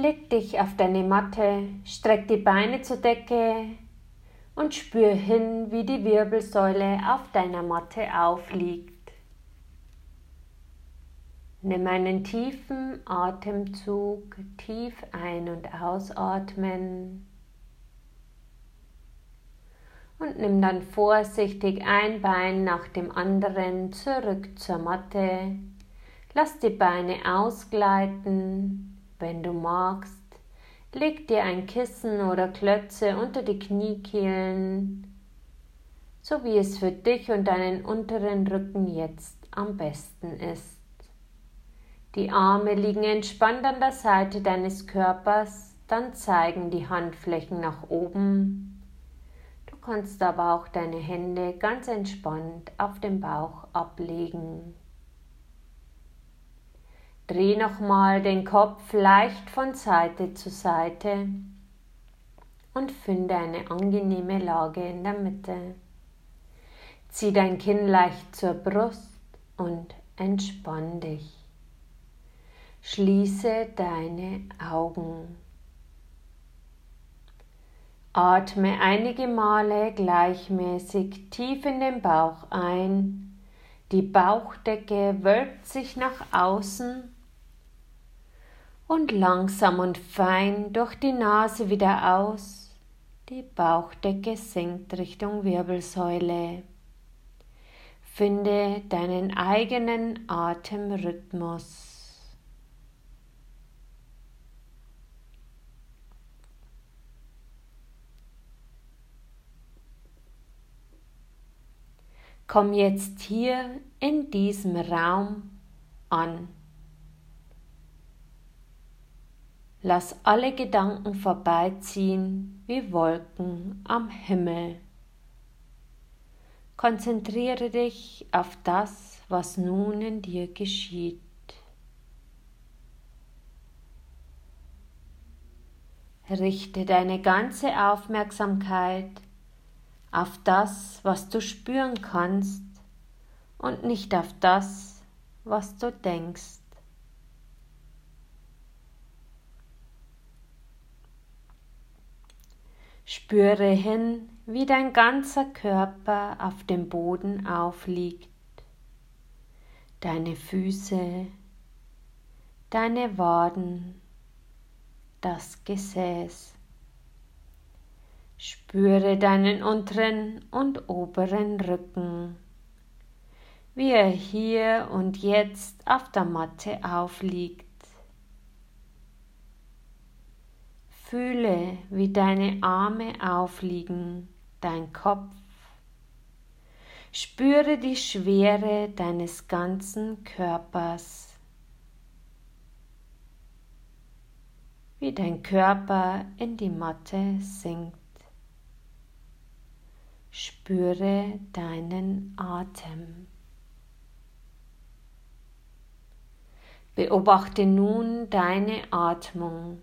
Leg dich auf deine Matte, streck die Beine zur Decke und spür hin, wie die Wirbelsäule auf deiner Matte aufliegt. Nimm einen tiefen Atemzug, tief ein- und ausatmen. Und nimm dann vorsichtig ein Bein nach dem anderen zurück zur Matte. Lass die Beine ausgleiten wenn du magst, leg dir ein Kissen oder Klötze unter die Kniekehlen, so wie es für dich und deinen unteren Rücken jetzt am besten ist. Die Arme liegen entspannt an der Seite deines Körpers, dann zeigen die Handflächen nach oben. Du kannst aber auch deine Hände ganz entspannt auf dem Bauch ablegen. Dreh nochmal den Kopf leicht von Seite zu Seite und finde eine angenehme Lage in der Mitte. Zieh dein Kinn leicht zur Brust und entspann dich. Schließe deine Augen. Atme einige Male gleichmäßig tief in den Bauch ein. Die Bauchdecke wölbt sich nach außen und langsam und fein durch die Nase wieder aus. Die Bauchdecke sinkt Richtung Wirbelsäule. Finde deinen eigenen Atemrhythmus. Komm jetzt hier in diesem Raum an. Lass alle Gedanken vorbeiziehen wie Wolken am Himmel. Konzentriere dich auf das, was nun in dir geschieht. Richte deine ganze Aufmerksamkeit auf das, was du spüren kannst und nicht auf das, was du denkst. Spüre hin, wie dein ganzer Körper auf dem Boden aufliegt, deine Füße, deine Waden, das Gesäß. Spüre deinen unteren und oberen Rücken, wie er hier und jetzt auf der Matte aufliegt. Fühle, wie deine Arme aufliegen, dein Kopf. Spüre die Schwere deines ganzen Körpers, wie dein Körper in die Matte sinkt. Spüre deinen Atem. Beobachte nun deine Atmung.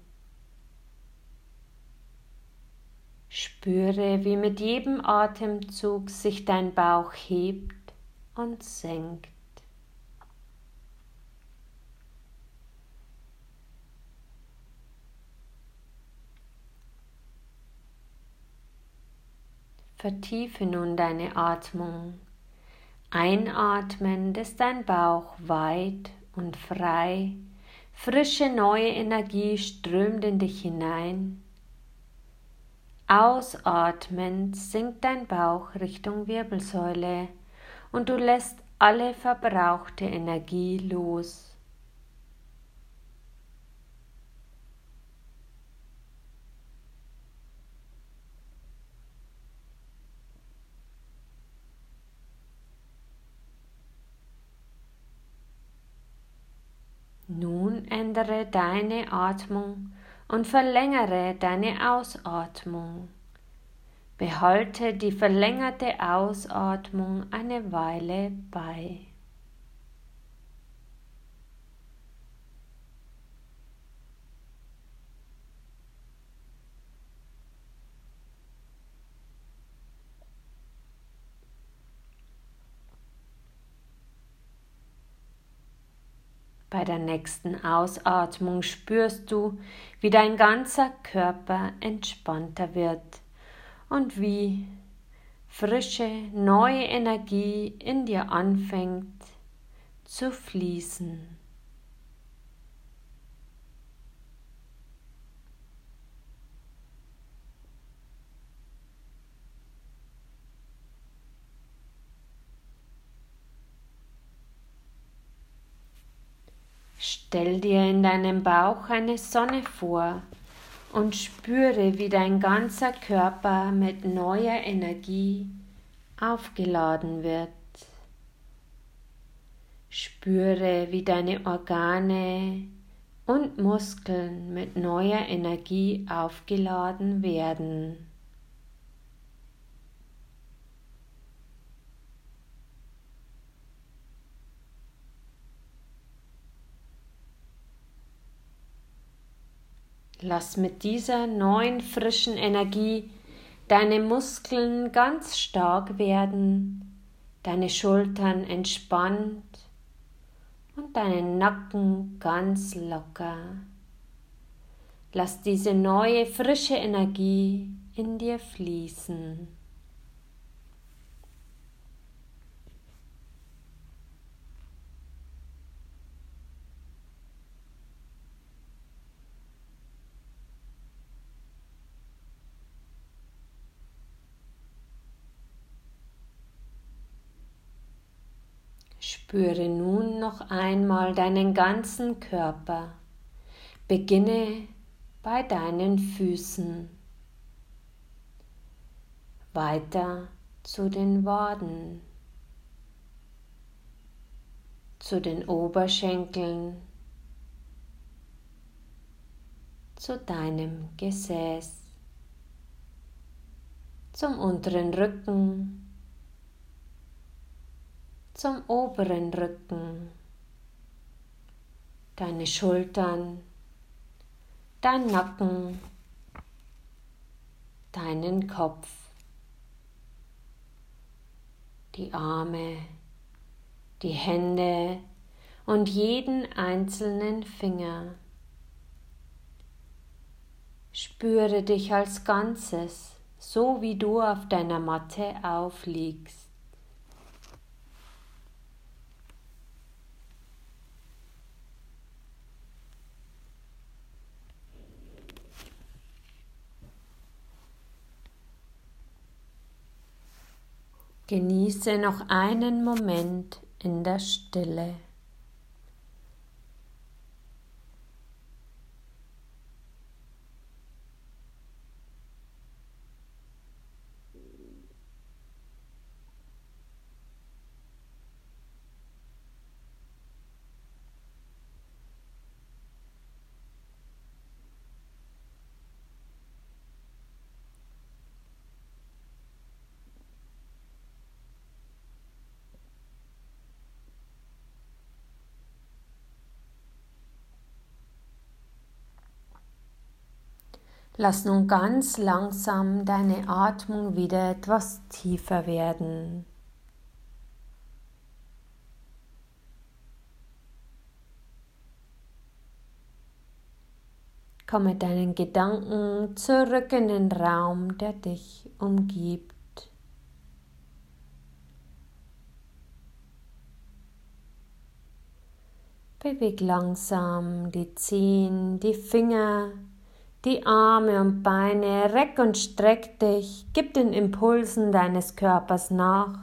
Spüre, wie mit jedem Atemzug sich dein Bauch hebt und senkt. Vertiefe nun deine Atmung. Einatmen, dass dein Bauch weit und frei, frische neue Energie strömt in dich hinein Ausatmend sinkt dein Bauch Richtung Wirbelsäule und du lässt alle verbrauchte Energie los. Nun ändere deine Atmung und verlängere deine Ausatmung. Behalte die verlängerte Ausatmung eine Weile bei. Bei der nächsten Ausatmung spürst du, wie dein ganzer Körper entspannter wird und wie frische, neue Energie in dir anfängt zu fließen. Stell dir in deinem Bauch eine Sonne vor und spüre, wie dein ganzer Körper mit neuer Energie aufgeladen wird. Spüre, wie deine Organe und Muskeln mit neuer Energie aufgeladen werden. Lass mit dieser neuen frischen Energie deine Muskeln ganz stark werden, deine Schultern entspannt und deinen Nacken ganz locker. Lass diese neue frische Energie in dir fließen. Spüre nun noch einmal deinen ganzen Körper. Beginne bei deinen Füßen. Weiter zu den Waden, zu den Oberschenkeln, zu deinem Gesäß, zum unteren Rücken, zum oberen Rücken, deine Schultern, dein Nacken, deinen Kopf, die Arme, die Hände und jeden einzelnen Finger. Spüre dich als Ganzes, so wie du auf deiner Matte aufliegst. Genieße noch einen Moment in der Stille. Lass nun ganz langsam deine Atmung wieder etwas tiefer werden. Komm mit deinen Gedanken zurück in den Raum, der dich umgibt. Beweg langsam die Zehen, die Finger, die Arme und Beine, reck und streck dich, gib den Impulsen deines Körpers nach.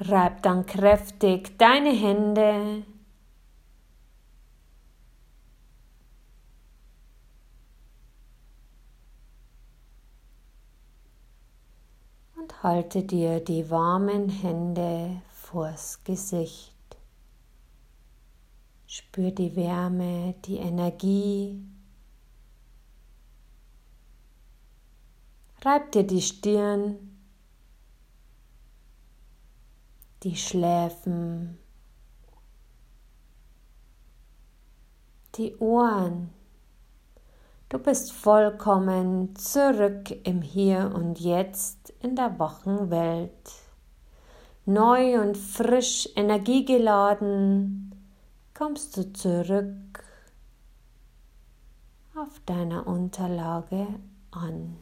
Reib dann kräftig deine Hände. Und halte dir die warmen Hände vors Gesicht. Spür die Wärme, die Energie. Reib dir die Stirn, die Schläfen, die Ohren. Du bist vollkommen zurück im Hier und Jetzt in der wachen Welt. Neu und frisch energiegeladen kommst du zurück auf deiner Unterlage an.